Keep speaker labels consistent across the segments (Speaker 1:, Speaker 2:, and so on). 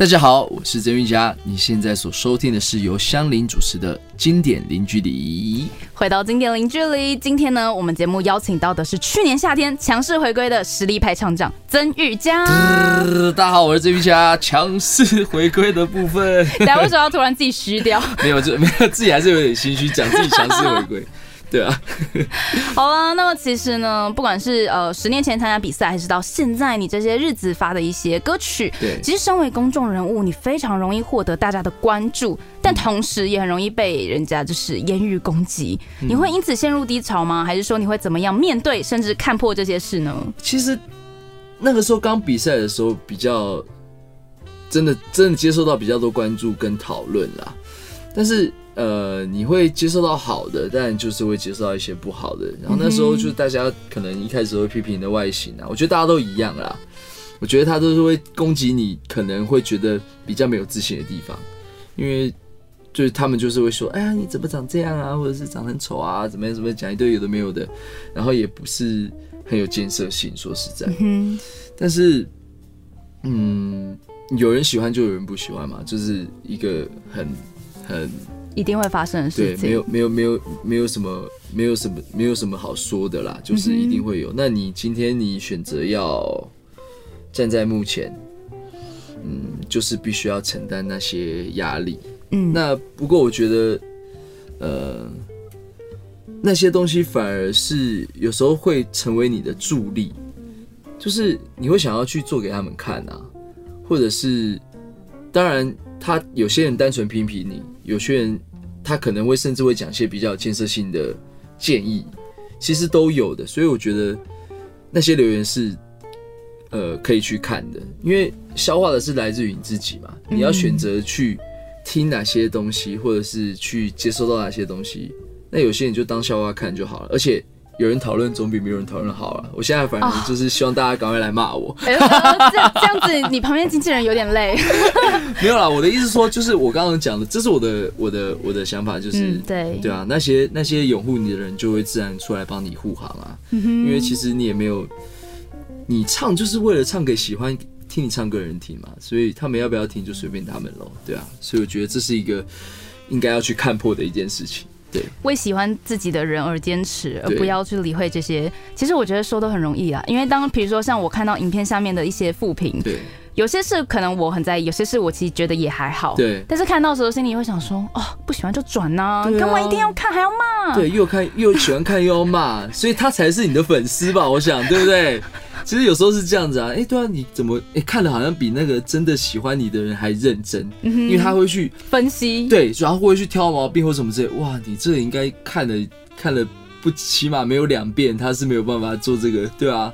Speaker 1: 大家好，我是曾玉佳。你现在所收听的是由香菱主持的《经典零距离》。
Speaker 2: 回到经典零距离，今天呢，我们节目邀请到的是去年夏天强势回归的实力派唱将曾玉佳。
Speaker 1: 大家好，我是曾玉佳。强势回归的部分，
Speaker 2: 大家为什么要突然自己虚掉？
Speaker 1: 没有，就 没有自己还是有点心虚，讲自己强势回归。对啊，
Speaker 2: 好了，那么其实呢，不管是呃十年前参加比赛，还是到现在你这些日子发的一些歌曲，
Speaker 1: 对，
Speaker 2: 其实身为公众人物，你非常容易获得大家的关注，但同时也很容易被人家就是言语攻击。你会因此陷入低潮吗？还是说你会怎么样面对，甚至看破这些事呢？
Speaker 1: 其实那个时候刚比赛的时候，比较真的真的接受到比较多关注跟讨论啦，但是。呃，你会接受到好的，但就是会接受到一些不好的。然后那时候就是大家可能一开始会批评你的外形啊，我觉得大家都一样啦。我觉得他都是会攻击你，可能会觉得比较没有自信的地方，因为就是他们就是会说，哎呀，你怎么长这样啊，或者是长很丑啊，怎么样怎么样，讲一堆有的没有的，然后也不是很有建设性，说实在。嗯但是，嗯，有人喜欢就有人不喜欢嘛，就是一个很很。
Speaker 2: 一定会发生的事
Speaker 1: 情。对，没有没有没有没有什么没有什么没有什么好说的啦，就是一定会有。那你今天你选择要站在目前，嗯，就是必须要承担那些压力。嗯，那不过我觉得，呃，那些东西反而是有时候会成为你的助力，就是你会想要去做给他们看啊，或者是，当然。他有些人单纯批评你，有些人他可能会甚至会讲一些比较建设性的建议，其实都有的。所以我觉得那些留言是呃可以去看的，因为消化的是来自于你自己嘛。你要选择去听哪些东西，或者是去接收到哪些东西，那有些人就当笑话看就好了，而且。有人讨论总比没有人讨论好啊。我现在反正就是希望大家赶快来骂我。
Speaker 2: 这这样子，你旁边经纪人有点累。
Speaker 1: 没有啦，我的意思说，就是我刚刚讲的，这是我的我的我的想法，就是
Speaker 2: 对
Speaker 1: 对啊，那些那些拥护你的人就会自然出来帮你护航啊。因为其实你也没有，你唱就是为了唱给喜欢听你唱歌的人听嘛，所以他们要不要听就随便他们喽。对啊，所以我觉得这是一个应该要去看破的一件事情。对，
Speaker 2: 为喜欢自己的人而坚持，而不要去理会这些。其实我觉得说都很容易啊，因为当比如说像我看到影片下面的一些负评，
Speaker 1: 对，
Speaker 2: 有些事可能我很在意，有些事我其实觉得也还好，
Speaker 1: 对。
Speaker 2: 但是看到时候心里会想说，哦，不喜欢就转呐，干嘛一定要看还要骂？
Speaker 1: 对，又看又喜欢看又要骂，所以他才是你的粉丝吧？我想，对不对？其实有时候是这样子啊，哎，对啊，你怎么哎看的好像比那个真的喜欢你的人还认真，因为他会去
Speaker 2: 分析，
Speaker 1: 对，然后会去挑毛病或什么之类。哇，你这应该看了看了不起码没有两遍，他是没有办法做这个，对啊。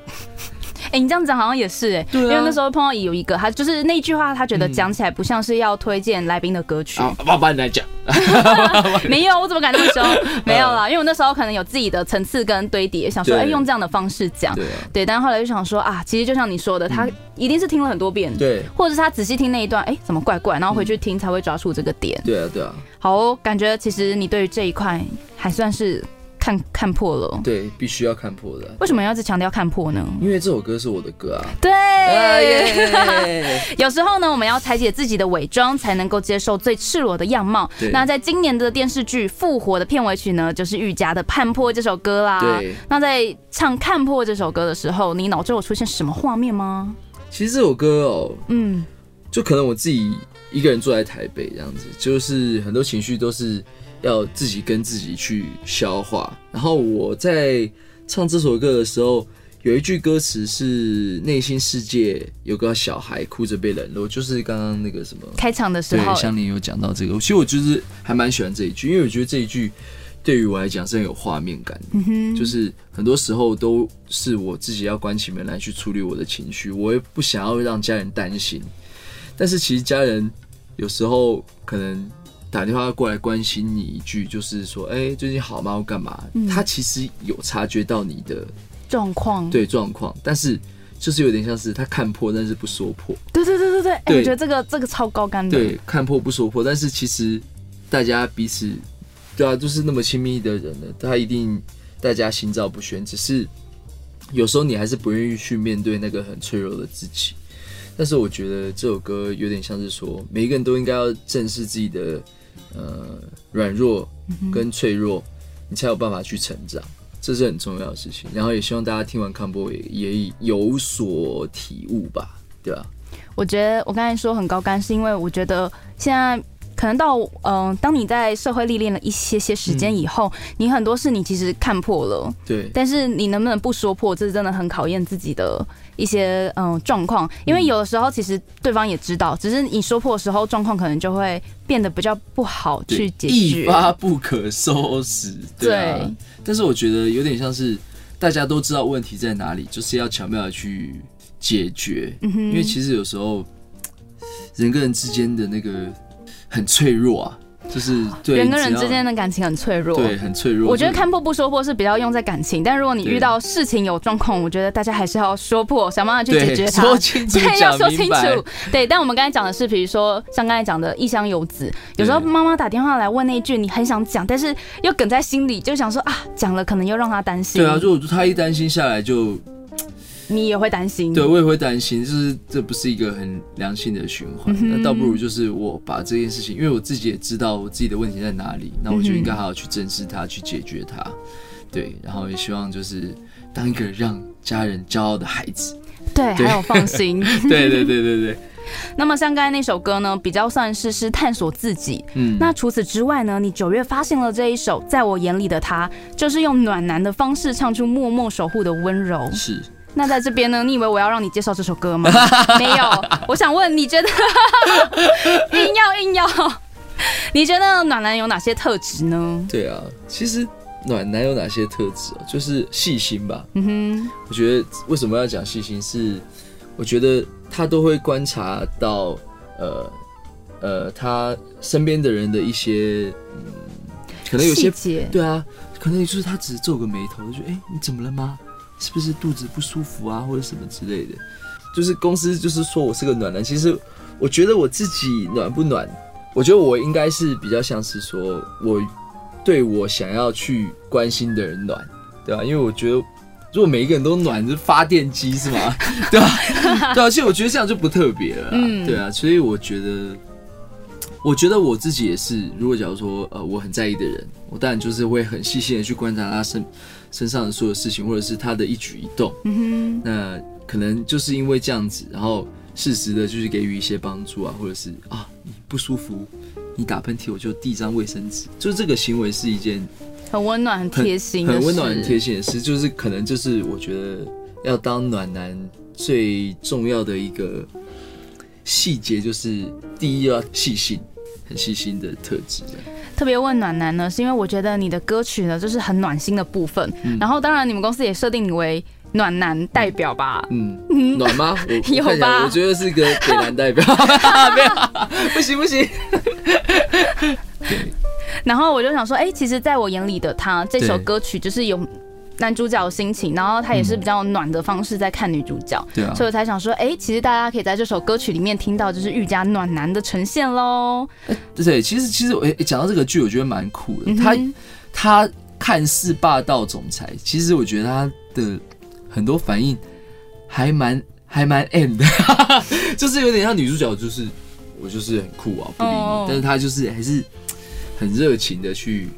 Speaker 2: 哎，你这样讲好像也是哎，因为那时候碰到有一个，他就是那句话，他觉得讲起来不像是要推荐来宾的歌曲。
Speaker 1: 我帮你来讲，
Speaker 2: 没有，我怎么敢这么说？没有啦，因为我那时候可能有自己的层次跟堆叠，想说哎，用这样的方式讲，对。但后来就想说啊，其实就像你说的，他一定是听了很多遍，
Speaker 1: 对，
Speaker 2: 或者是他仔细听那一段，哎，怎么怪怪，然后回去听才会抓住这个点。
Speaker 1: 对啊，对啊。
Speaker 2: 好，感觉其实你对于这一块还算是。看看破了，
Speaker 1: 对，必须要看破的。
Speaker 2: 为什么要一直强调看破呢？
Speaker 1: 因为这首歌是我的歌啊。
Speaker 2: 对，有时候呢，我们要拆解自己的伪装，才能够接受最赤裸的样貌。那在今年的电视剧《复活》的片尾曲呢，就是玉佳的《判破》这首歌啦。
Speaker 1: 对。
Speaker 2: 那在唱《看破》这首歌的时候，你脑中有出现什么画面吗？
Speaker 1: 其实这首歌哦，嗯，就可能我自己一个人坐在台北这样子，就是很多情绪都是。要自己跟自己去消化。然后我在唱这首歌的时候，有一句歌词是“内心世界有个小孩哭着被冷落”，就是刚刚那个什么
Speaker 2: 开场的时候，
Speaker 1: 对，香菱有讲到这个。其实我就是还蛮喜欢这一句，因为我觉得这一句对于我来讲是很有画面感的。就是很多时候都是我自己要关起门来去处理我的情绪，我也不想要让家人担心。但是其实家人有时候可能。打电话过来关心你一句，就是说，哎，最近好吗？或干嘛？他其实有察觉到你的
Speaker 2: 状况，
Speaker 1: 对状况，但是就是有点像是他看破，但是不说破。
Speaker 2: 对对对对对，我觉得这个这个超高干
Speaker 1: 的。对，看破不说破，但是其实大家彼此，对啊，就是那么亲密的人了，他一定大家心照不宣。只是有时候你还是不愿意去面对那个很脆弱的自己。但是我觉得这首歌有点像是说，每一个人都应该要正视自己的呃软弱跟脆弱，你才有办法去成长，这是很重要的事情。然后也希望大家听完康波也也有所体悟吧，对吧？
Speaker 2: 我觉得我刚才说很高干，是因为我觉得现在。可能到嗯，当你在社会历练了一些些时间以后，你很多事你其实看破了，
Speaker 1: 对。
Speaker 2: 但是你能不能不说破，这是真的很考验自己的一些嗯状况。因为有的时候其实对方也知道，只是你说破的时候，状况可能就会变得比较不好去解决，
Speaker 1: 一发不可收拾。对。但是我觉得有点像是大家都知道问题在哪里，就是要巧妙的去解决。嗯哼。因为其实有时候人跟人之间的那个。很脆弱啊，就是
Speaker 2: 人跟人之间的感情很脆弱，
Speaker 1: 对，很脆弱。
Speaker 2: 我觉得看破不说破是比较用在感情，但如果你遇到事情有状况，我觉得大家还是要说破，想办法去解决它，
Speaker 1: 说清楚，
Speaker 2: 对，要说清楚。对，但我们刚才讲的是，比如说像刚才讲的异乡游子，有时候妈妈打电话来问那一句，你很想讲，但是又梗在心里，就想说啊，讲了可能又让他担心。
Speaker 1: 对啊，如果他一担心下来就。
Speaker 2: 你也会担心，
Speaker 1: 对我也会担心，就是这不是一个很良性的循环。那倒不如就是我把这件事情，因为我自己也知道我自己的问题在哪里，那我就应该好好去正视它，去解决它。对，然后也希望就是当一个让家人骄傲的孩子，
Speaker 2: 对，还有放心。
Speaker 1: 对对对对对。
Speaker 2: 那么像刚才那首歌呢，比较算是是探索自己。嗯，那除此之外呢，你九月发现了这一首《在我眼里的他》，就是用暖男的方式唱出默默守护的温柔。
Speaker 1: 是。
Speaker 2: 那在这边呢？你以为我要让你介绍这首歌吗？没有，我想问，你觉得硬要硬要？你觉得暖男有哪些特质呢？
Speaker 1: 对啊，其实暖男有哪些特质啊？就是细心吧。嗯哼，我觉得为什么要讲细心？是我觉得他都会观察到，呃呃，他身边的人的一些，嗯，可能有些对啊，可能就是他只是皱个眉头，就哎，你怎么了吗？是不是肚子不舒服啊，或者什么之类的？就是公司就是说我是个暖男，其实我觉得我自己暖不暖，我觉得我应该是比较像是说我对我想要去关心的人暖，对吧？因为我觉得如果每一个人都暖，是发电机是吗？对吧？对啊，其实我觉得这样就不特别了，对啊。所以我觉得，我觉得我自己也是，如果假如说呃我很在意的人，我当然就是会很细心的去观察他身。身上的所有事情，或者是他的一举一动，嗯哼，那可能就是因为这样子，然后适时的就是给予一些帮助啊，或者是啊你不舒服，你打喷嚏我就递张卫生纸，就是这个行为是一件
Speaker 2: 很温暖、很贴心、
Speaker 1: 很温暖、很贴心的事，就是可能就是我觉得要当暖男最重要的一个细节，就是第一要细心。很细心的特质，
Speaker 2: 特别问暖男呢，是因为我觉得你的歌曲呢，就是很暖心的部分。然后，当然你们公司也设定你为暖男代表吧？
Speaker 1: 嗯，暖吗？
Speaker 2: 有吧？
Speaker 1: 我觉得是个北男代表，没有，不行不行。
Speaker 2: 然后我就想说，哎，其实在我眼里的他这首歌曲，就是有。男主角的心情，然后他也是比较暖的方式在看女主角，
Speaker 1: 对啊，
Speaker 2: 所以我才想说，哎，其实大家可以在这首歌曲里面听到就是愈加暖男的呈现喽。
Speaker 1: 对，其实其实我讲到这个剧，我觉得蛮酷的。他他看似霸道总裁，其实我觉得他的很多反应还蛮还蛮 M 的，就是有点像女主角，就是我就是很酷啊，不理你，但是他就是还是很热情的去。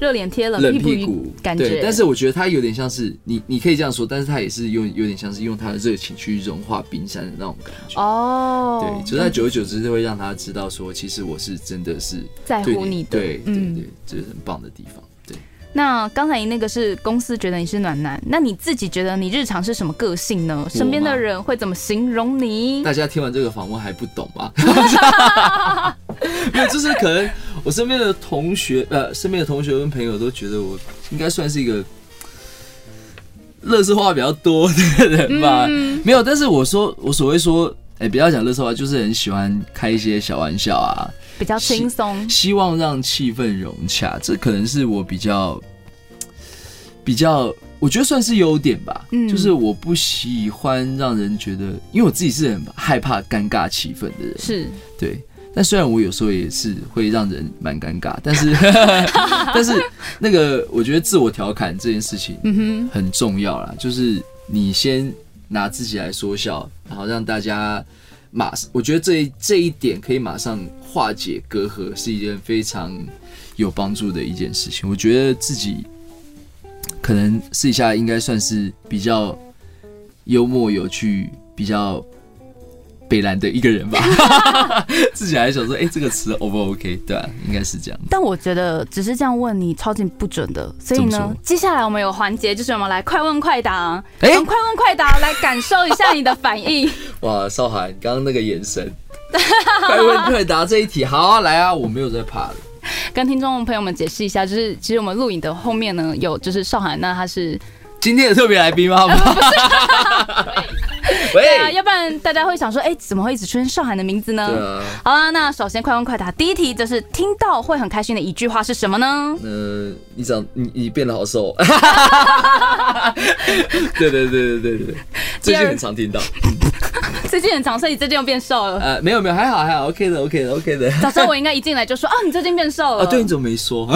Speaker 2: 热脸贴冷屁股，感觉。
Speaker 1: 对，但是我觉得他有点像是你，你可以这样说，但是他也是用有点像是用他的热情去融化冰山的那种感觉。哦，对，就在久而久之就会让他知道说，其实我是真的是
Speaker 2: 在乎你的，
Speaker 1: 对对对，这是很棒的地方。对。
Speaker 2: 那刚才那个是公司觉得你是暖男，那你自己觉得你日常是什么个性呢？身边的人会怎么形容你？
Speaker 1: 大家听完这个访问还不懂吗？没有，就是可能我身边的同学，呃，身边的同学跟朋友都觉得我应该算是一个乐色话比较多的人吧。没有，但是我说我所谓说，哎，不要讲乐色话，就是很喜欢开一些小玩笑啊，
Speaker 2: 比较轻松，
Speaker 1: 希望让气氛融洽。这可能是我比较比较，我觉得算是优点吧。嗯，就是我不喜欢让人觉得，因为我自己是很害怕尴尬气氛的人，
Speaker 2: 是
Speaker 1: 对。但虽然我有时候也是会让人蛮尴尬，但是 但是那个我觉得自我调侃这件事情很重要啦，就是你先拿自己来说笑，然后让大家马，我觉得这这一点可以马上化解隔阂，是一件非常有帮助的一件事情。我觉得自己可能私底下应该算是比较幽默有趣、比较北兰的一个人吧。自己还想说，哎、这个词 O 不 OK？对啊，应该是这样。
Speaker 2: 但我觉得只是这样问你超级不准的，所以呢接下来我们有环节，就是我们来快问快答，
Speaker 1: 哎
Speaker 2: 用快问快答来感受一下你的反应。
Speaker 1: 哇，少涵刚刚那个眼神，快问快答这一题，好啊，来啊，我没有在怕的。
Speaker 2: 跟听众朋友们解释一下，就是其实我们录影的后面呢，有就是少涵，那他是
Speaker 1: 今天的特别来宾吗？
Speaker 2: 对啊，要不然大家会想说，哎、怎么会一直出现上海的名字呢？好啦，那首先快问快答，第一题就是听到会很开心的一句话是什么呢？
Speaker 1: 呃，你长你你变得好瘦，对对对对对对，最近很常听到。
Speaker 2: 最近很长，所以你最近又变瘦了。
Speaker 1: 呃，没有没有，还好还好，OK 的 OK 的 OK 的。
Speaker 2: 早知道我应该一进来就说啊，你最近变瘦了。
Speaker 1: 啊，对，你怎么没说？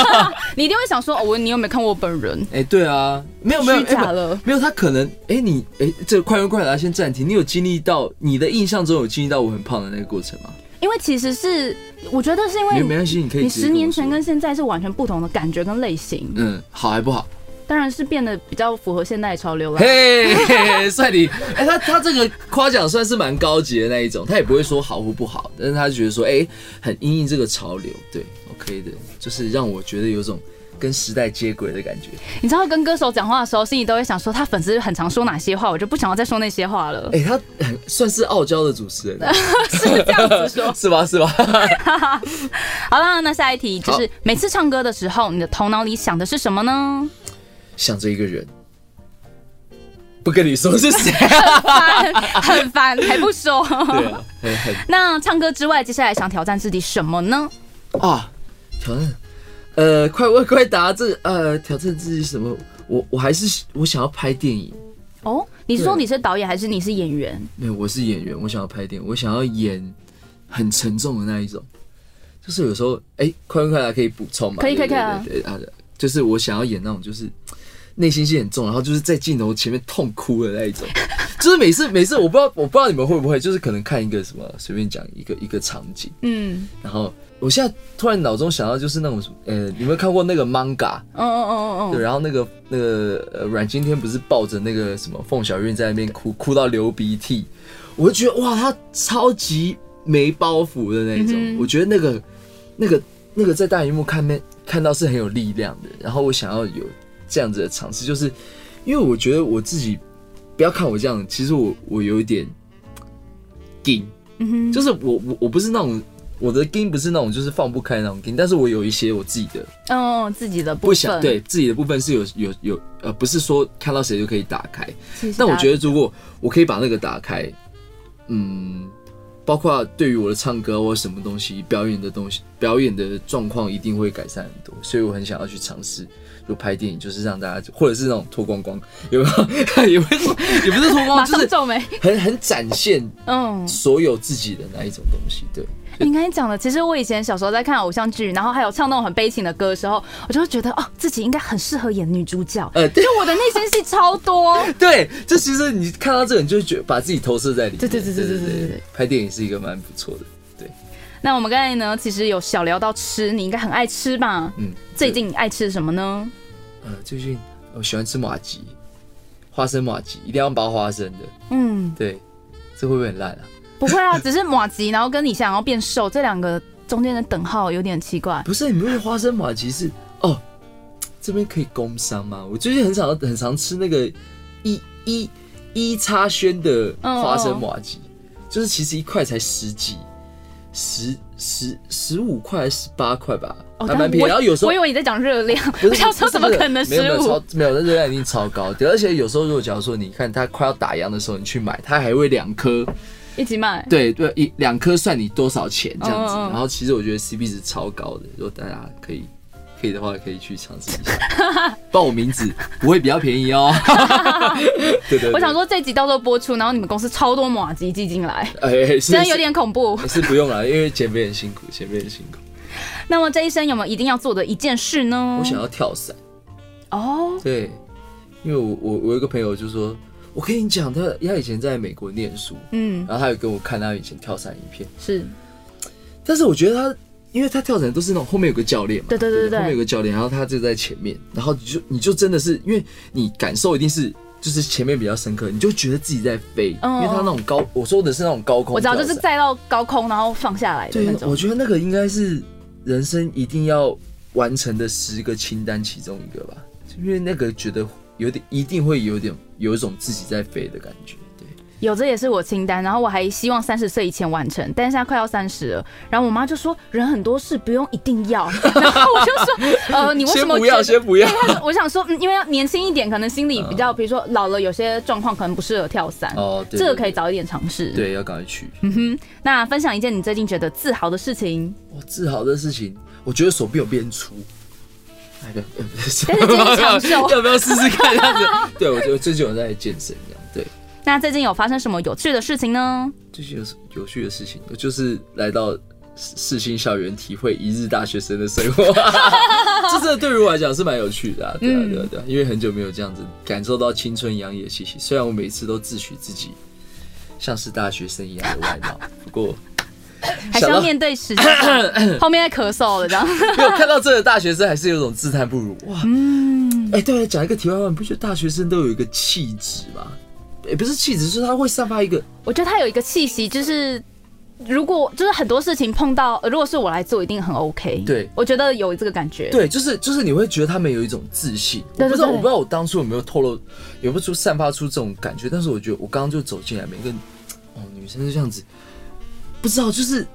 Speaker 2: 你一定会想说，哦，我你有没有看过我本人？
Speaker 1: 哎，对啊，没有没有，
Speaker 2: 虚假
Speaker 1: 哎
Speaker 2: 了。
Speaker 1: 没有，他可能，哎，你，哎，这个快问快答先暂停。你有经历到你的印象中有经历到我很胖的那个过程吗？
Speaker 2: 因为其实是，我觉得是因为
Speaker 1: 没没关系，你可以
Speaker 2: 十年前跟现在是完全不同的感觉跟类型，
Speaker 1: 嗯好还不好？
Speaker 2: 当然是变得比较符合现代潮流了。
Speaker 1: 嘿，嘿帅你，哎、他他这个夸奖算是蛮高级的那一种，他也不会说好或不好，但是他觉得说，哎、很因应这个潮流，对，OK 的，就是让我觉得有种跟时代接轨的感觉。
Speaker 2: 你知道跟歌手讲话的时候，心里都会想说，他粉丝很常说哪些话，我就不想要再说那些话了。
Speaker 1: 哎、他很算是傲娇的主持人，
Speaker 2: 是这样子说。
Speaker 1: 是吧？是吧？
Speaker 2: 好了，那下一题就是每次唱歌的时候，你的头脑里想的是什么呢？
Speaker 1: 想着一个人，不跟你说是谁，
Speaker 2: 很烦，还不说。
Speaker 1: 对啊，很很
Speaker 2: 那唱歌之外，接下来想挑战自己什么呢？
Speaker 1: 啊，挑战，呃，快问快答，这呃挑战自己什么？我我还是我想要拍电影。
Speaker 2: 哦，你是说你是导演还是你是演员？
Speaker 1: 没有，我是演员，我想要拍电影，我想要演很沉重的那一种。就是有时候，哎、快问快答可以补充嘛？
Speaker 2: 可以可以可以
Speaker 1: 对啊，就是我想要演那种，就是内心戏很重，然后就是在镜头前面痛哭的那一种。就是每次每次，我不知道我不知道你们会不会，就是可能看一个什么，随便讲一个一个场景，
Speaker 2: 嗯。
Speaker 1: 然后我现在突然脑中想到就是那种什么，呃，你有没有看过那个 manga？
Speaker 2: 哦哦哦哦。
Speaker 1: 对，
Speaker 2: 嗯，
Speaker 1: 然后那个那个呃阮经天不是抱着那个什么凤小岳在那边哭，哭到流鼻涕，我就觉得哇，他超级没包袱的那种，
Speaker 2: 嗯。
Speaker 1: 我觉得那个那个那个在大荧幕看面看到是很有力量的，然后我想要有这样子的尝试，就是因为我觉得我自己不要看我这样，其实我我有一点硬，
Speaker 2: 嗯哼，
Speaker 1: 就是我我我不是那种。我的 game 不是那种就是放不开那种 game，但是我有一些我自己的
Speaker 2: 嗯嗯自己的部
Speaker 1: 不想
Speaker 2: 分，
Speaker 1: 对自己的部分是有有有呃，不是说看到谁就可以打开。
Speaker 2: 其实
Speaker 1: 但我觉得如果我可以把那个打开，嗯，包括对于我的唱歌或什么东西表演的东西，表演的状况一定会改善很多。所以我很想要去尝试，就拍电影，就是让大家或者是那种脱光光，有没有？也不是也不是脱光光，就是
Speaker 2: 皱眉。
Speaker 1: 很很展现
Speaker 2: 嗯，
Speaker 1: 所有自己的那一种东西。对，
Speaker 2: 你刚才讲的，其实我以前小时候在看偶像剧，然后还有唱那种很悲情的歌的时候，我就会觉得哦，自己应该很适合演女主角。
Speaker 1: 呃，对
Speaker 2: 就我的内心戏超多，
Speaker 1: 对，就其实你看到这个，你就觉得把自己投射在里面。
Speaker 2: 对对对对对对对对
Speaker 1: 拍电影是一个蛮不错的。
Speaker 2: 那我们刚才呢，其实有小聊到吃，你应该很爱吃吧？
Speaker 1: 嗯，
Speaker 2: 最近爱吃什么呢？
Speaker 1: 呃，最近我喜欢吃马吉，花生马吉，一定要包花生的。
Speaker 2: 嗯，
Speaker 1: 对，这会不会很烂啊？
Speaker 2: 不会啊，只是马吉，然后跟你想要变瘦这两个中间的等号有点奇怪。
Speaker 1: 不是，你不是花生马吉是哦，这边可以工商吗？我最近很常很常吃那个一一一叉轩的花生马吉，就是其实一块才十几。十十十五块还是十八块吧，
Speaker 2: 哦
Speaker 1: 还蛮便宜。
Speaker 2: 我
Speaker 1: 然后有时候
Speaker 2: 我以为你在讲热量，
Speaker 1: 不
Speaker 2: 想说怎么可能十五
Speaker 1: 没有没有超？没有，那热量一定超高。对，而且有时候如果假如说你看它快要打烊的时候，你去买，它还会两颗，
Speaker 2: 一起卖。
Speaker 1: 对对，一两颗算你多少钱这样子。然后其实我觉得 CP 值超高的，如果大家可以可以的话，可以去尝试一下。报我名字不会比较便宜哦。对对对，
Speaker 2: 我想，说这集到时候播出，然后你们公司超多马吉寄进来，
Speaker 1: 哎，是
Speaker 2: 真的有点恐怖。
Speaker 1: 是是不用了，因为减肥很辛苦，减肥很辛苦。
Speaker 2: 那么这一生有没有一定要做的一件事呢？
Speaker 1: 我想要跳伞。
Speaker 2: 哦，
Speaker 1: 对，因为我我我有一个朋友就说，我跟你讲，他他以前在美国念书，
Speaker 2: 嗯，
Speaker 1: 然后他有跟我看他以前跳伞影片，
Speaker 2: 是
Speaker 1: 但是我觉得他，因为他跳伞都是那种后面有个教练嘛，
Speaker 2: 对对对对对
Speaker 1: 后面有个教练，然后他就在前面，然后你就你就真的是，因为你感受一定是就是前面比较深刻，你就觉得自己在飞，
Speaker 2: 嗯
Speaker 1: 因为他那种高，我说的是那种高空
Speaker 2: 我知道，就是载到高空然后放下来的
Speaker 1: 对
Speaker 2: 那，种
Speaker 1: 我。觉得那个应该是人生一定要完成的十个清单其中一个吧，因为那个觉得有点一定会有点有一种自己在飞的感觉，对。
Speaker 2: 有，这也是我清单。然后我还希望三十岁以前完成，但是现在快要三十了。然后我妈就说，人很多事不用一定要。然后我就说，呃，你为什么
Speaker 1: 不要，先不要。
Speaker 2: 我想说，嗯，因为要年轻一点，可能心里比较，比如说老了，有些状况可能不适合跳伞，
Speaker 1: 哦，对
Speaker 2: 这个可以早一点尝试。，
Speaker 1: 对，要赶快去。
Speaker 2: 嗯哼。那分享一件你最近觉得自豪的事情，
Speaker 1: 我自豪的事情，我觉得手臂有变粗。哎，不，呃不是
Speaker 2: 但是今天长寿
Speaker 1: 要不要试试看这样子？对，我觉得最近有在健身这样。对，
Speaker 2: 那最近有发生什么有趣的事情呢？
Speaker 1: 最近有有趣的事情，我就是来到世新校园，体会一日大学生的生活。这真的对于我来讲是蛮有趣的、啊，对啊，对啊，对啊，因为很久没有这样子感受到青春洋溢的气息。虽然我每次都自诩自己像是大学生一样的外貌，不过
Speaker 2: 还是要面对实践，后面在咳嗽了这样。
Speaker 1: 没有看到这个大学生，还是有种自叹不如。哇，
Speaker 2: 嗯，
Speaker 1: 哎、对了，讲一个题外话，你不觉得大学生都有一个气质吗？也、不是气质，是他会散发一个
Speaker 2: 我觉得它有一个气息，就是如果就是很多事情碰到，呃如果是我来做，一定很 OK。
Speaker 1: 对
Speaker 2: 我觉得有这个感觉。
Speaker 1: 对，就是就是你会觉得他们有一种自信。我不知道，我不知道我当初有没有透露，有没有出散发出这种感觉，但是我觉得我刚刚就走进来，每个哦女生就这样子，不知道就是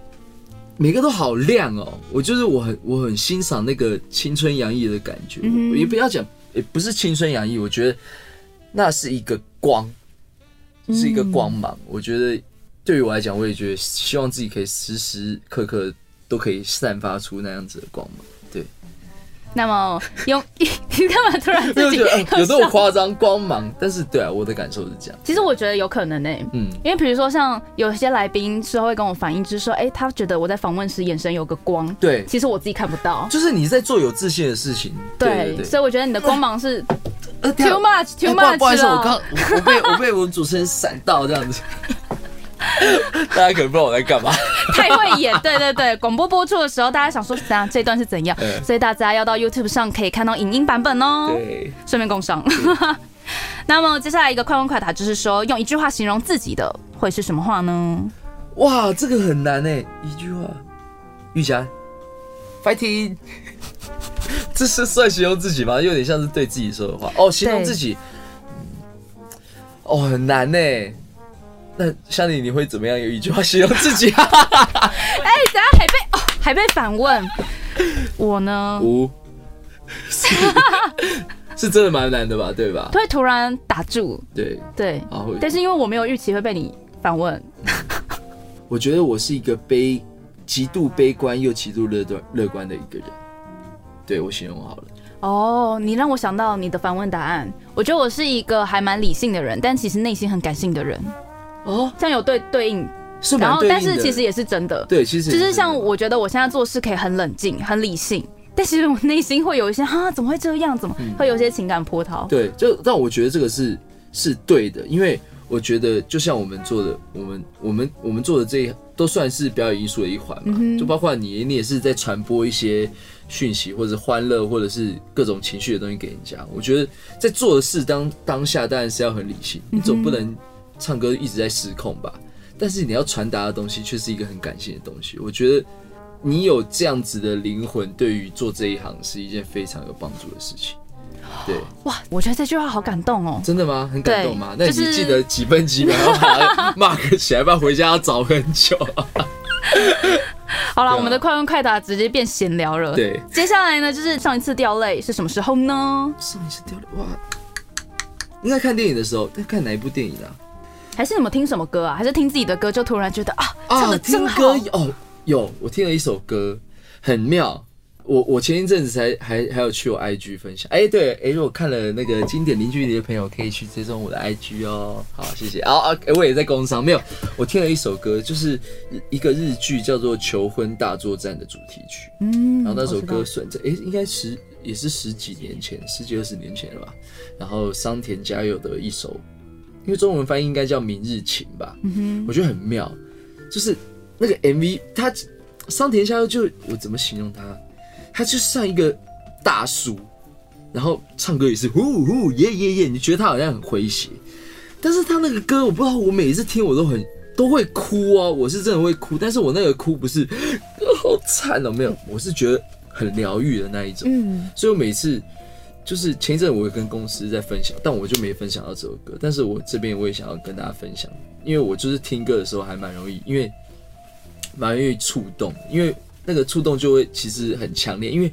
Speaker 1: 每个都好亮哦。我就是我很我很欣赏那个青春洋溢的感觉，
Speaker 2: 嗯
Speaker 1: 也不要讲，也不是青春洋溢，我觉得那是一个光，是一个光芒。我觉得对于我来讲，我也觉得希望自己可以时时刻刻都可以散发出那样子的光芒。对。
Speaker 2: 那么用 你干嘛突然自己
Speaker 1: 有这么夸张光芒，但是对啊，我的感受是这样。
Speaker 2: 其实我觉得有可能呢、欸
Speaker 1: 嗯，
Speaker 2: 因为比如说像有些来宾之后会跟我反映，就是说，哎、他觉得我在访问时眼神有个光，
Speaker 1: 对，
Speaker 2: 其实我自己看不到。
Speaker 1: 就是你在做有自信的事情。对。
Speaker 2: 所以我觉得你的光芒是
Speaker 1: 呃
Speaker 2: too much too much
Speaker 1: 好不好意思，
Speaker 2: 了
Speaker 1: 我刚我我被我被我们主持人闪到这样子，大家可能不知道我在干嘛。
Speaker 2: 太会演，对对对，广播播出的时候，大家想说怎样这段是怎样，
Speaker 1: 嗯
Speaker 2: 所以大家要到 YouTube 上可以看到影音版本哦。
Speaker 1: 对，
Speaker 2: 顺便共商。那么接下来一个快问快答，就是说用一句话形容自己的会是什么话呢？
Speaker 1: 哇，这个很难哎，一句话，玉霞，fighting，这是算形容自己吗？有点像是对自己说的话哦，形容自己，嗯哦，很难呢。那像你，你会怎么样有一句话形容自己啊？
Speaker 2: 哎、等下还被哦还被反问，我呢
Speaker 1: 五，四是真的蛮难的吧？对吧？
Speaker 2: 会突然打住，
Speaker 1: 对，
Speaker 2: 对，但是因为我没有预期会被你反问，
Speaker 1: 我觉得我是一个悲、极度悲观又极度乐观乐观的一个人。对我形容好了，
Speaker 2: 哦，你让我想到你的反问答案。我觉得我是一个还蛮理性的人，但其实内心很感性的人，
Speaker 1: 哦，
Speaker 2: 这样有对对应。
Speaker 1: 是
Speaker 2: 然后。但是其实也是真的，
Speaker 1: 对，其实
Speaker 2: 就是像我觉得我现在做事可以很冷静、很理性，但其实我内心会有一些啊，怎么会这样？怎么会有一些情感波涛？
Speaker 1: 对，就但我觉得这个是是对的，因为我觉得就像我们做的，我们我们我们做的这一都算是表演艺术的一环嘛，
Speaker 2: 嗯
Speaker 1: 就包括你，你也是在传播一些讯息或者欢乐或者是各种情绪的东西给人家。我觉得在做的事当当下当然是要很理性，你总不能唱歌一直在失控吧？但是你要传达的东西却是一个很感性的东西。我觉得你有这样子的灵魂，对于做这一行是一件非常有帮助的事情。对，
Speaker 2: 哇，我觉得这句话好感动哦。
Speaker 1: 真的吗？很感动吗？那你记得几分几秒要把它 mark 起来，不然回家要找很久。
Speaker 2: 好了，
Speaker 1: 啊
Speaker 2: 我们的快问快答直接变闲聊了。
Speaker 1: 对，
Speaker 2: 接下来呢，就是上一次掉泪是什么时候呢？
Speaker 1: 上一次掉泪哇，应该看电影的时候，在看哪一部电影啊？
Speaker 2: 还是你们听什么歌啊？还是听自己的歌就突然觉得啊，唱的真
Speaker 1: 听
Speaker 2: 好
Speaker 1: 歌哦，有我听了一首歌，很妙。我我前一阵子才还还有去我 IG 分享，哎、对，哎、如果看了那个经典零距离的朋友，可以去追踪我的 IG 哦。好，谢谢。啊啊，哎我也在工商，没有，我听了一首歌，就是一个日剧叫做《求婚大作战》的主题曲。
Speaker 2: 嗯，
Speaker 1: 然后那首歌算在哎、应该十也是十几年前，十几二十年前了吧。然后桑田佳佑的一首因为中文翻译应该叫《明日情》吧，
Speaker 2: 嗯
Speaker 1: 我觉得很妙，就是那个 MV，他桑田佳佑就我怎么形容他？他就像一个大叔，然后唱歌也是呼呼耶耶耶，你觉得他好像很诙谐，但是他那个歌我不知道，我每一次听我都很都会哭哦，我是真的会哭，但是我那个哭不是好惨哦，没有，我是觉得很疗愈的那一种，
Speaker 2: 嗯
Speaker 1: 所以我每次就是前一阵我也跟公司在分享，但我就没分享到这首歌。但是我这边我也想要跟大家分享，因为我就是听歌的时候还蛮容易，因为蛮容易触动，因为那个触动就会其实很强烈，因为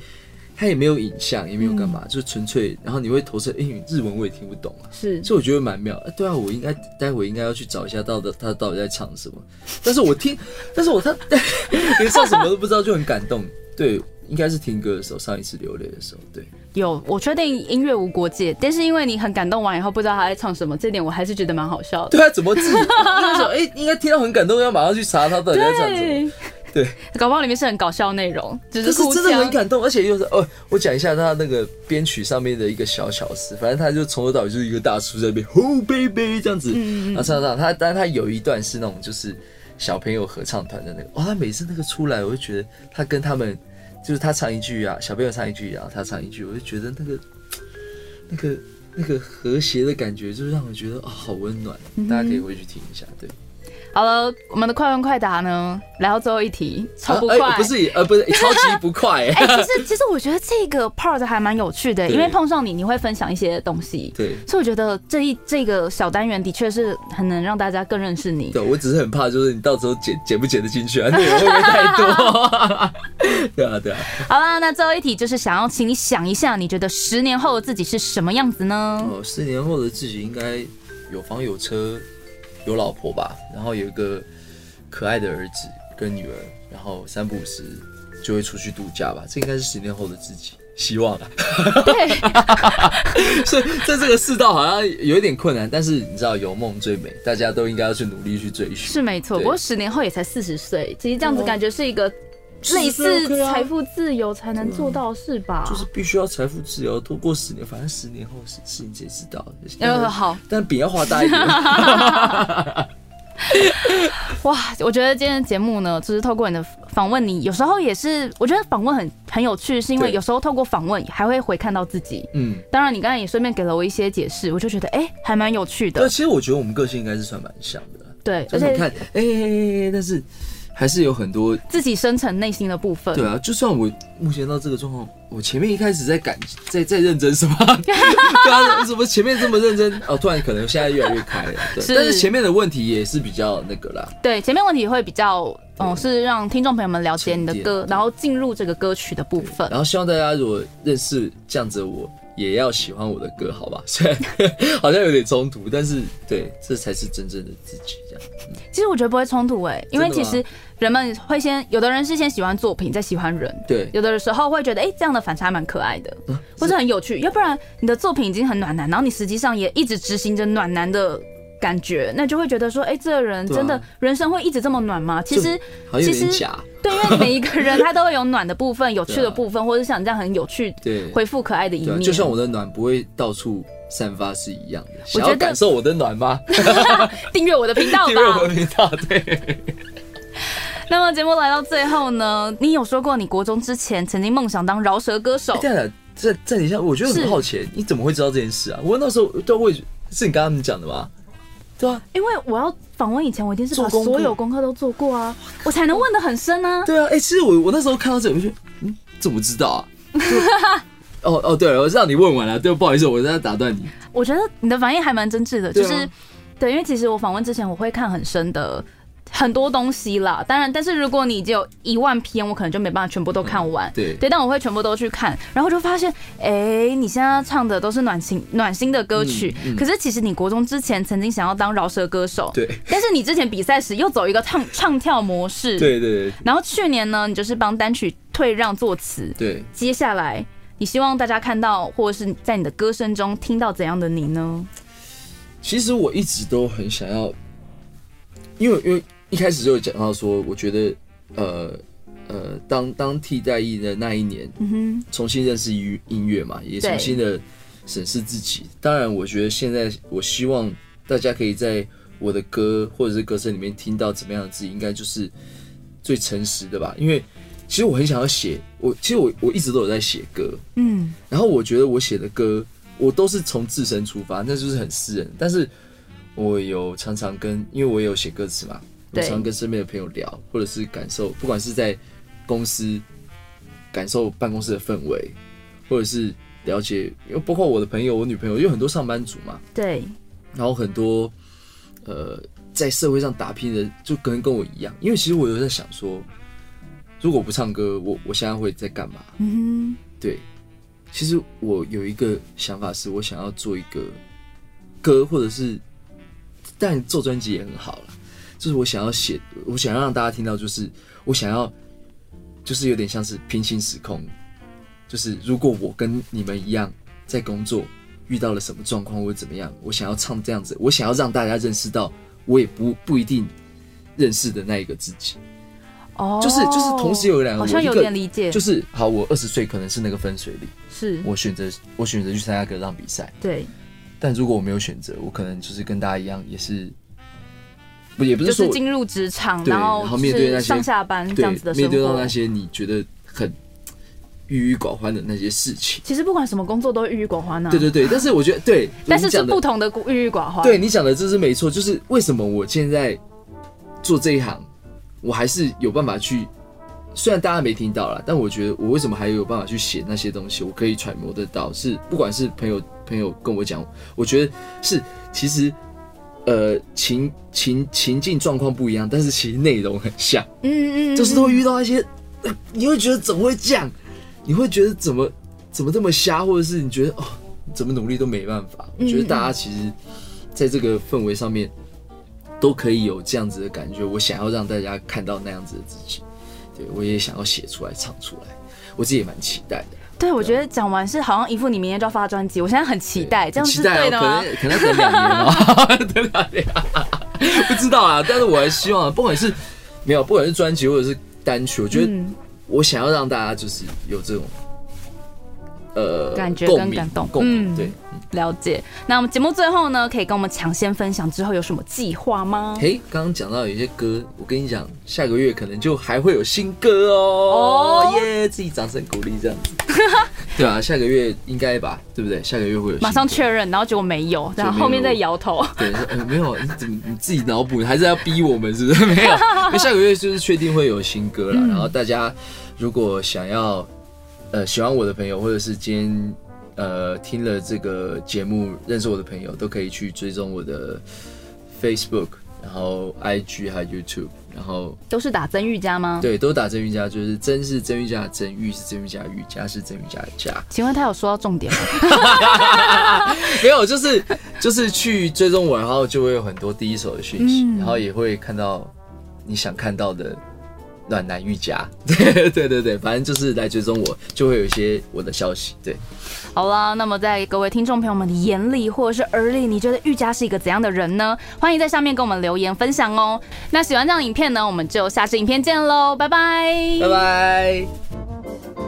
Speaker 1: 它也没有影像，也没有干嘛，就纯粹，然后你会投射，因为日文我也听不懂啊。
Speaker 2: 是
Speaker 1: 所以我觉得蛮妙。啊对啊，我应该待会应该要去找一下，到底他到底在唱什么。但是我听，但是我他 连唱什么都不知道，就很感动。对，应该是听歌的时候，上一次流泪的时候。对，
Speaker 2: 有，我确定音乐无国界，但是因为你很感动完以后不知道他在唱什么，这点我还是觉得蛮好笑的。
Speaker 1: 对啊，怎么自己那时候哎，应该听到很感动，要马上去查他到底在唱什么。对，
Speaker 2: 搞不好里面是很搞笑内容，只
Speaker 1: 就是是
Speaker 2: 哭
Speaker 1: 真的很
Speaker 2: 腔。
Speaker 1: 感动，而且又是哦，我讲一下他那个编曲上面的一个小巧思，反正他就从头到尾就是一个大叔在那边 Oh baby 这样子，然后唱唱他，但他有一段是那种就是小朋友合唱团的那个，哇，他每次那个出来，我就觉得他跟他们就是他唱一句啊，小朋友唱一句啊，他唱一句，我就觉得那个那个那个和谐的感觉，就是让我觉得啊、好温暖，大家可以回去听一下，对，
Speaker 2: 好了，我们的快问快答呢，来到最后一题，超不
Speaker 1: 啊
Speaker 2: 快。
Speaker 1: 哎不是呃不是 超级不快、
Speaker 2: 哎、其实其实我觉得这个 part 还蛮有趣的，
Speaker 1: 对
Speaker 2: 因为碰上你，你会分享一些东西，
Speaker 1: 对。
Speaker 2: 所以我觉得这一这个小单元的确是很能让大家更认识你。
Speaker 1: 对，我只是很怕，就是你到时候剪剪不剪得进去啊？内容会不会太多？对啊，对啊。
Speaker 2: 好啦，那最后一题就是想要请你想一下，你觉得十年后的自己是什么样子呢？
Speaker 1: 哦，十年后的自己应该有房有车有老婆吧，然后有一个可爱的儿子跟女儿，然后三不五时就会出去度假吧。这应该是十年后的自己，希望啊。
Speaker 2: 对，
Speaker 1: 所以在这个世道好像有一点困难，但是你知道有梦最美，大家都应该要去努力去追寻。
Speaker 2: 是没错。不过十年后也才四十岁，其实这样子感觉是一个
Speaker 1: 40
Speaker 2: 类似财富自由才能做到是吧？
Speaker 1: 就是必须要财富自由，多过十年，反正十年后事事情谁知道？
Speaker 2: 呃，好
Speaker 1: 但饼要画大一点。
Speaker 2: 哇！我觉得今天的节目呢，就是透过你的访问，你有时候也是，我觉得访问很很有趣，是因为有时候透过访问还会回看到自己。
Speaker 1: 嗯，
Speaker 2: 当然，你刚才也顺便给了我一些解释，我就觉得哎、还蛮有趣
Speaker 1: 对，
Speaker 2: 的。
Speaker 1: 其实我觉得我们个性应该是算蛮像的。
Speaker 2: 对，而且
Speaker 1: 就是你看，哎、哎哎但是还是有很多。
Speaker 2: 自己深层内心的部分。
Speaker 1: 对啊，就算我目前到这个状况，我前面一开始在感在在认真什么？对啊，怎么前面这么认真？哦，突然可能现在越来越开了。对，
Speaker 2: 是
Speaker 1: 但是前面的问题也是比较那个啦。
Speaker 2: 对，前面问题会比较，嗯，是让听众朋友们了解你的歌，然后进入这个歌曲的部分。
Speaker 1: 然后希望大家如果认识这样子的我，也要喜欢我的歌，好吧？虽然好像有点冲突，但是对，这才是真正的自己。这样，
Speaker 2: 其实我觉得不会冲突哎、因为其实人们会先，有的人是先喜欢作品，再喜欢人。
Speaker 1: 对，
Speaker 2: 有的时候会觉得，哎、这样的反差蛮可爱的，或是很有趣。要不然你的作品已经很暖男，然后你实际上也一直执行着暖男的感觉，那就会觉得说，哎、这个人真的人生会一直这么暖吗？其实，其实。对，因为每一个人他都会有暖的部分、有趣的部分，或者像你这样很有趣、
Speaker 1: 对，
Speaker 2: 回复可爱的一面。
Speaker 1: 就像我的暖不会到处散发是一样的。想
Speaker 2: 我觉得
Speaker 1: 要感受我的暖吗？
Speaker 2: 订阅我的频道
Speaker 1: 订阅我
Speaker 2: 吧
Speaker 1: 的。频道，对。
Speaker 2: 那么节目来到最后呢，你有说过你国中之前曾经梦想当饶舌歌手，
Speaker 1: 在在你下，我觉得很好奇，你怎么会知道这件事啊？我那时候对我也是你跟他们讲的吗？对啊，
Speaker 2: 因为我要访问以前，我一定是把所有功课都做过啊，我才能问的很深啊。
Speaker 1: 对啊，哎、其实我我那时候看到这，我就嗯，怎么知道啊？就 哦哦，对了，我让你问完了，对，不好意思，我在打断你。
Speaker 2: 我觉得你的反应还蛮真挚的，就是对，因为其实我访问之前我会看很深的很多东西啦。当然，但是如果你只有一万篇，我可能就没办法全部都看完。
Speaker 1: 对
Speaker 2: 对，但我会全部都去看，然后就发现，哎、你现在唱的都是暖心暖心的歌曲，
Speaker 1: 嗯嗯
Speaker 2: 可是其实你国中之前曾经想要当饶舌歌手，
Speaker 1: 对
Speaker 2: 但是你之前比赛时又走一个唱唱跳模式，。
Speaker 1: 对对对
Speaker 2: 然后去年呢，你就是帮单曲退让作词，
Speaker 1: 对，
Speaker 2: 接下来你希望大家看到，或者是在你的歌声中听到怎样的你呢？
Speaker 1: 其实我一直都很想要，因为因为一开始就有讲到说，我觉得呃呃，当当替代役的那一年，
Speaker 2: 嗯哼，
Speaker 1: 重新认识音音乐嘛，也重新的审视自己。当然，我觉得现在我希望大家可以在我的歌或者是歌声里面听到怎么样的自己，应该就是最诚实的吧。因为其实我很想要写，我其实我我一直都有在写歌，
Speaker 2: 嗯，
Speaker 1: 然后我觉得我写的歌，我都是从自身出发，那就是很私人。但是我有常常跟，因为我也有写歌词嘛，我常常跟身边的朋友聊，或者是感受，不管是在公司感受办公室的氛围，或者是了解，因为包括我的朋友，我女朋友，有很多上班族嘛，
Speaker 2: 对，
Speaker 1: 然后很多呃在社会上打拼的，就跟跟我一样。因为其实我有在想说，如果不唱歌，我我现在会在干嘛？
Speaker 2: 嗯哼
Speaker 1: 对，其实我有一个想法，是我想要做一个歌，或者是，但做专辑也很好了。就是我想要写，我想要让大家听到，就是我想要，就是有点像是平行时空，就是如果我跟你们一样在工作，遇到了什么状况或者怎么样，我想要唱这样子，我想要让大家认识到，我也不不一定认识的那一个自己。
Speaker 2: 哦，
Speaker 1: 就是就是同时有两个，
Speaker 2: 好像有点理解，
Speaker 1: 就是好，我二十岁可能是那个分水岭。
Speaker 2: 是
Speaker 1: 我选择我选择去参加歌唱比赛，
Speaker 2: 对，
Speaker 1: 但如果我没有选择，我可能就是跟大家一样，也是不也不
Speaker 2: 是
Speaker 1: 说我
Speaker 2: 是进入职场，然后
Speaker 1: 然后面对那些
Speaker 2: 上下班这样子的
Speaker 1: 面对到那。些你觉得很郁郁寡欢的那些事情。
Speaker 2: 其实不管什么工作都会郁郁寡欢啊，
Speaker 1: 对对对，但是我觉得对，
Speaker 2: 但是是不同的郁郁寡欢。
Speaker 1: 对你讲的这是没错，就是为什么我现在做这一行，我还是有办法去。虽然大家没听到了，但我觉得我为什么还有办法去写那些东西，我可以揣摩得到。是不管是朋友朋友跟我讲，我觉得是其实呃情情情境状况不一样，但是其实内容很像，
Speaker 2: 嗯，嗯嗯，
Speaker 1: 就是都会遇到一些，呃你会觉得怎么会这样？你会觉得怎么怎么这么瞎，或者是你觉得哦怎么努力都没办法。我觉得大家其实在这个氛围上面都可以有这样子的感觉。我想要让大家看到那样子的自己，对我也想要写出来唱出来，我自己也蛮期待的。
Speaker 2: 对，我觉得讲完是好像一副你明天就要发专辑，我现在很期待，这样是
Speaker 1: 期待哦，
Speaker 2: 对的吗
Speaker 1: 可？能可能等两年哦，等两年，不知道啊。但是我还希望，不管是没有，不管是专辑或者是单曲，我觉得
Speaker 2: 嗯，
Speaker 1: 我想要让大家就是有这种呃
Speaker 2: 感觉跟感动
Speaker 1: 共鸣
Speaker 2: 嗯
Speaker 1: 对。
Speaker 2: 了解。那我们节目最后呢，可以跟我们抢先分享之后有什么计划吗？
Speaker 1: 嘿，刚刚讲到有些歌，我跟你讲，下个月可能就还会有新歌
Speaker 2: 哦
Speaker 1: 哦，耶！自己掌声鼓励这样子。对啊，下个月应该吧，对不对？下个月会有新歌
Speaker 2: 马上确认，然后结果没有，然后后面再摇头。
Speaker 1: 对，呃没有，你怎么你自己脑补，还是要逼我们是不是？没有，下个月就是确定会有新歌了。然后大家如果想要呃喜欢我的朋友，或者是今天呃听了这个节目认识我的朋友，都可以去追踪我的 Facebook，然后 IG 还有 YouTube，然后
Speaker 2: 都是打曾玉佳吗？。
Speaker 1: 对都打真瑜伽，就是曾是真瑜伽的真，玉是真瑜伽的瑜，伽是真瑜伽的佳。
Speaker 2: 请问他有说到重点吗？
Speaker 1: 没有，就是就是去追踪我，然后就会有很多第一手的讯息，
Speaker 2: 嗯
Speaker 1: 然后也会看到你想看到的暖男瑜伽。对对对对，反正就是来追踪我，就会有一些我的消息。对，
Speaker 2: 好了，那么在各位听众朋友们的眼里或者是耳里，你觉得玉佳是一个怎样的人呢？欢迎在下面跟我们留言分享哦。那喜欢这样影片呢，我们就下次影片见喽，拜拜，
Speaker 1: 拜拜。